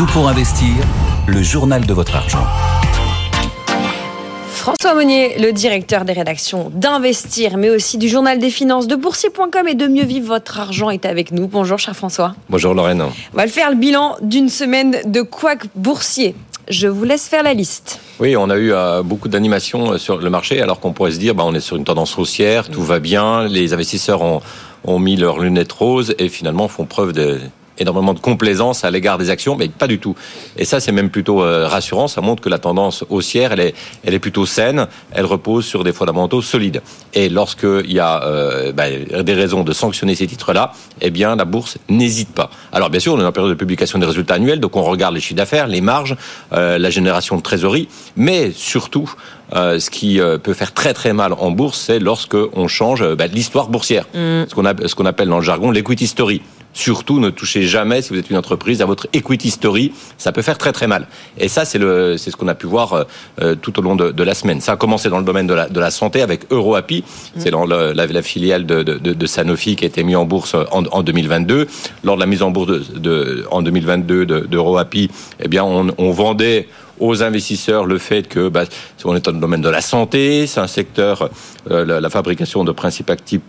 Tout pour investir, le journal de votre argent. François Monnier, le directeur des rédactions d'Investir, mais aussi du journal des finances de boursier.com et de mieux vivre votre argent est avec nous. Bonjour, cher François. Bonjour, Lorraine. On va le faire le bilan d'une semaine de couac boursier. Je vous laisse faire la liste. Oui, on a eu euh, beaucoup d'animations euh, sur le marché, alors qu'on pourrait se dire, bah, on est sur une tendance haussière, tout va bien, les investisseurs ont, ont mis leurs lunettes roses et finalement font preuve de énormément de complaisance à l'égard des actions, mais pas du tout. Et ça, c'est même plutôt euh, rassurant. Ça montre que la tendance haussière, elle est, elle est plutôt saine. Elle repose sur des fondamentaux solides. Et lorsqu'il y a euh, bah, des raisons de sanctionner ces titres-là, eh bien, la bourse n'hésite pas. Alors, bien sûr, on est en période de publication des résultats annuels, donc on regarde les chiffres d'affaires, les marges, euh, la génération de trésorerie, mais surtout, ce qui peut faire très très mal en bourse, c'est lorsque on change bah, l'histoire boursière, mmh. ce qu'on ce qu'on appelle dans le jargon l'equity story. Surtout, ne touchez jamais, si vous êtes une entreprise, à votre equity story. Ça peut faire très très mal. Et ça, c'est le, c'est ce qu'on a pu voir euh, euh, tout au long de, de, la semaine. Ça a commencé dans le domaine de la, de la santé avec EuroAPI. C'est dans la, la, filiale de, de, de, Sanofi qui a été mise en bourse en, en 2022. Lors de la mise en bourse de, en 2022 d'EuroAPI, eh bien, on, on vendait aux investisseurs le fait que bah, on est dans le domaine de la santé, c'est un secteur, euh, la, la, fabrication de principes actifs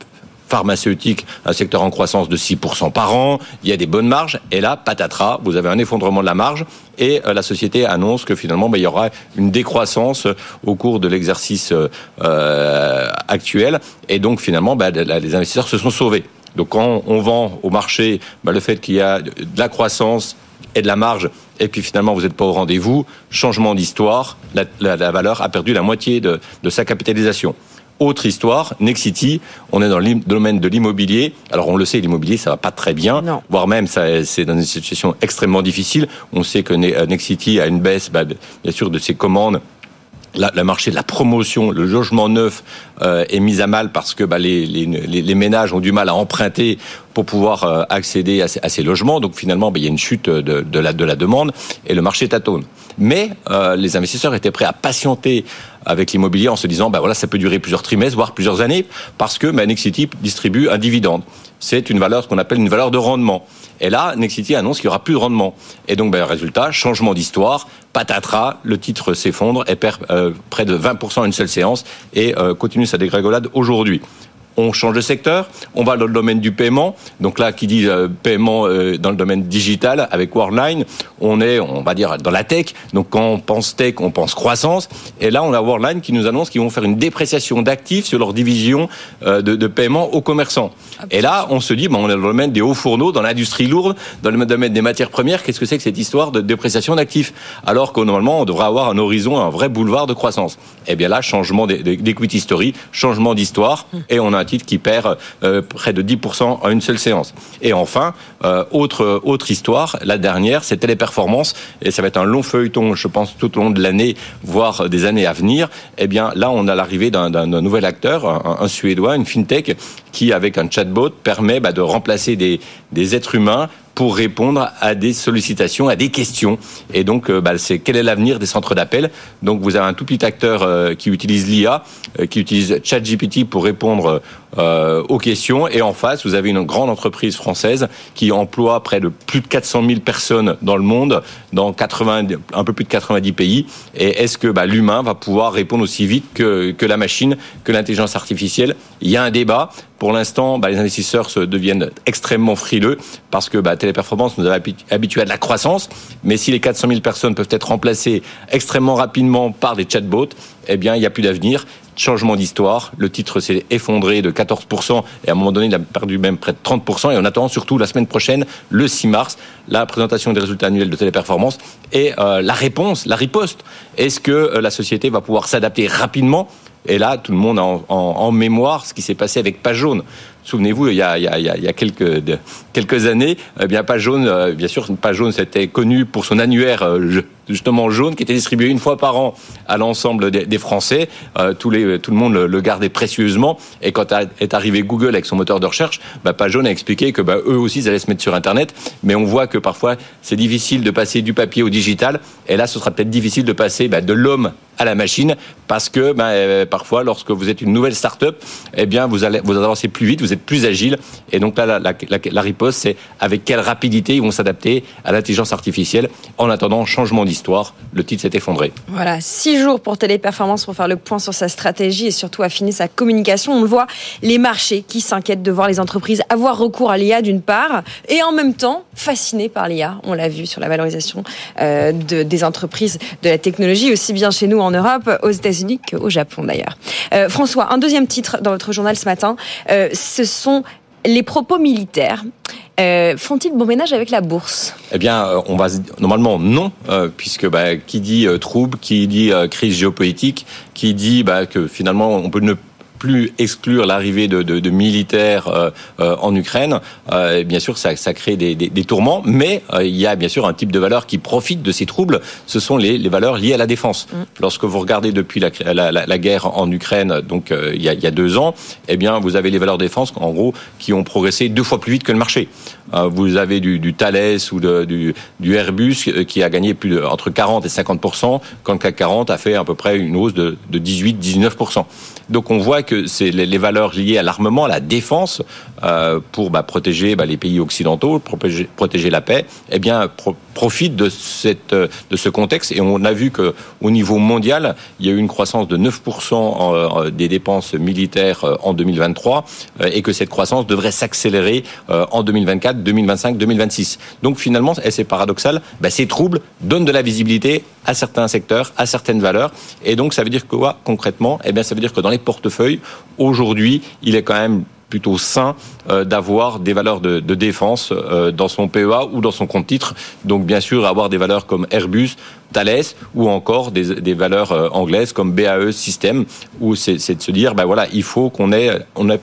pharmaceutique, un secteur en croissance de 6% par an, il y a des bonnes marges, et là, patatras, vous avez un effondrement de la marge, et euh, la société annonce que finalement, bah, il y aura une décroissance au cours de l'exercice euh, actuel, et donc finalement, bah, les investisseurs se sont sauvés. Donc quand on vend au marché bah, le fait qu'il y a de la croissance et de la marge, et puis finalement vous n'êtes pas au rendez-vous, changement d'histoire, la, valeur a perdu la moitié de sa capitalisation. Autre histoire, Nexity, on est dans le domaine de l'immobilier. Alors on le sait, l'immobilier ça va pas très bien, voire même c'est dans une situation extrêmement difficile. On sait que euh, Nexity a une baisse, bah, bien sûr, de ses commandes le marché de la promotion, le logement neuf euh, est mis à mal parce que bah, les, les, les, ménages ont du mal à emprunter pour pouvoir euh, accéder à ces, à ces, logements. Donc finalement, bah, il y a une chute de, de, la, de la demande et le marché tâtonne. Mais euh, les investisseurs étaient prêts à patienter avec l'immobilier en se disant, bah voilà, ça peut durer plusieurs trimestres, voire plusieurs années, parce que bah, Nexity distribue un dividende. C'est une valeur, ce qu'on appelle une valeur de rendement. Et là, Nexity annonce qu'il n'y aura plus de rendement. Et donc, bah, résultat, changement d'histoire, patatras, le titre s'effondre et perd euh, près de 20% en une seule séance et euh, continue sa dégringolade aujourd'hui on change de secteur, on va dans le domaine du paiement. Donc là, qui dit euh, paiement euh, dans le domaine digital avec Worldline, on est, on va dire, dans la tech. Donc quand on pense tech, on pense croissance. Et là, on a Worldline qui nous annonce qu'ils vont faire une dépréciation d'actifs sur leur division euh, de, de, paiement aux commerçants. Et là, on se dit, on est dans le domaine des hauts fourneaux, dans l'industrie lourde, dans le domaine des matières premières. Qu'est-ce que c'est que cette histoire de dépréciation d'actifs? Alors que normalement, on devrait avoir un horizon, un vrai boulevard de croissance. Eh bien là, changement d'equity story, changement d'histoire, et on a un titre qui perd euh, près de 10% en une seule séance. Et enfin, euh, autre, autre histoire, la dernière, c'est Téléperformance, et ça va être un long feuilleton, je pense, tout au long de l'année, voire des années à venir. Eh bien, là, on a l'arrivée d'un nouvel acteur, un, Suédois, une fintech, qui, avec un chatbot, permet bah, de remplacer des, des êtres humains pour répondre à des sollicitations, à des questions. Et donc, euh, bah, c'est quel est l'avenir des centres d'appel Donc, vous avez un tout petit acteur euh, qui utilise l'IA, euh, qui utilise ChatGPT pour répondre aux questions. Et en face, vous avez une grande entreprise française qui emploie près de plus de 400 000 personnes dans le monde, dans 80, un peu plus de 90 pays. Et est-ce que bah, l'humain va pouvoir répondre aussi vite que, que la machine, que l'intelligence artificielle? Il y a un débat. Pour l'instant, bah, les investisseurs se deviennent extrêmement frileux parce que bah, Téléperformance nous a habitués à de la croissance. Mais si les 400 000 personnes peuvent être remplacées extrêmement rapidement par des chatbots, eh bien, il n'y a plus d'avenir changement d'histoire. Le titre s'est effondré de 14% et à un moment donné, il a perdu même près de 30%. Et on attend surtout la semaine prochaine, le 6 mars, la présentation des résultats annuels de Téléperformance et euh, la réponse, la riposte. Est-ce que euh, la société va pouvoir s'adapter rapidement? Et là, tout le monde a en, mémoire ce qui s'est passé avec Page Jaune. Souvenez-vous, il y a, quelques, années, eh bien Page Jaune, euh, bien sûr, Page Jaune c'était connu pour son annuaire euh, justement jaune qui était distribué une fois par an à l'ensemble des, Français. Euh, tout le monde le, gardait précieusement. Et quand est arrivé Google avec son moteur de recherche, bah, Jaune a expliqué que bah, eux aussi ils allaient se mettre sur Internet. Mais on voit que parfois c'est difficile de passer du papier au digital. Et là, ce sera peut-être difficile de passer bah, de l'homme à la machine parce que ben, euh, parfois, lorsque vous êtes une nouvelle start-up, eh bien, vous allez vous avancez plus vite, vous êtes plus agile. Et donc là, la, riposte, c'est avec quelle rapidité ils vont s'adapter à l'intelligence artificielle. En attendant, changement d'histoire, le titre s'est effondré. Voilà, six jours pour Téléperformance pour faire le point sur sa stratégie et surtout affiner sa communication. On le voit, les marchés qui s'inquiètent de voir les entreprises avoir recours à l'IA d'une part et en même temps fascinés par l'IA. On l'a vu sur la valorisation euh, de, des entreprises de la technologie, aussi bien chez nous en Europe, aux États-Unis qu'au Japon d'ailleurs. Euh, François, un deuxième titre dans votre journal ce matin, euh, ce sont les propos militaires. Euh, font-ils bon ménage avec la bourse? Eh bien, on va normalement non, puisque bah, qui dit trouble, qui dit crise géopolitique, qui dit bah, que finalement on peut ne plus exclure l'arrivée de, de, de, militaires euh, euh, en Ukraine, euh, bien sûr, ça, ça crée des, des, des tourments, mais il y a bien sûr un type de valeur qui profite de ces troubles. Ce sont les, les valeurs liées à la défense. Mm. Lorsque vous regardez depuis la, la, la, la guerre en Ukraine, donc il y, a, il, y a, deux ans, eh bien, vous avez les valeurs défense, en gros, qui ont progressé deux fois plus vite que le marché. Vous avez du, du Thales ou de, du, du, Airbus qui a gagné plus de, entre 40 et 50 quand le CAC 40 a fait à peu près une hausse de, de 18-19 donc on voit que c'est les, valeurs liées à l'armement, à la défense, euh, pour bah, protéger bah, les pays occidentaux, protéger, la paix, eh bien de, ce contexte. Et on a vu que au niveau mondial, il y a eu une croissance de 9% en, en, des dépenses militaires euh, en 2023 euh, et que cette croissance devrait s'accélérer euh, en 2024, 2025, 2026. Donc finalement, et c'est paradoxal, bah, ces troubles donnent de la visibilité à certains secteurs, à certaines valeurs. Et donc ça veut dire quoi concrètement? Eh bien ça veut dire que dans les portefeuilles, aujourd'hui, il est quand même plutôt sain euh, d'avoir des valeurs de, défense euh, dans son PEA ou dans son compte titre. Donc bien sûr avoir des valeurs comme Airbus, Thales ou encore des, valeurs euh, anglaises comme BAE System où c'est de se dire ben voilà il faut qu'on ait on ait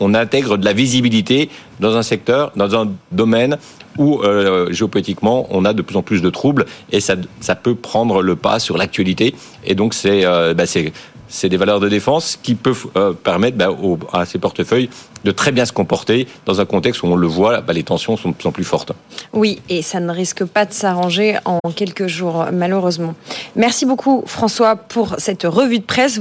on intègre de la visibilité dans un secteur, dans un domaine où euh, géopolitiquement on a de plus en plus de troubles et ça, ça peut prendre le pas sur l'actualité. Et donc c'est euh, bah c'est des valeurs de défense qui peuvent euh, permettre bah, à ces portefeuilles de très bien se comporter dans un contexte où on le voit, bah, les tensions sont de plus en plus fortes. Oui, et ça ne risque pas de s'arranger en quelques jours, malheureusement. Merci beaucoup François pour cette revue de presse.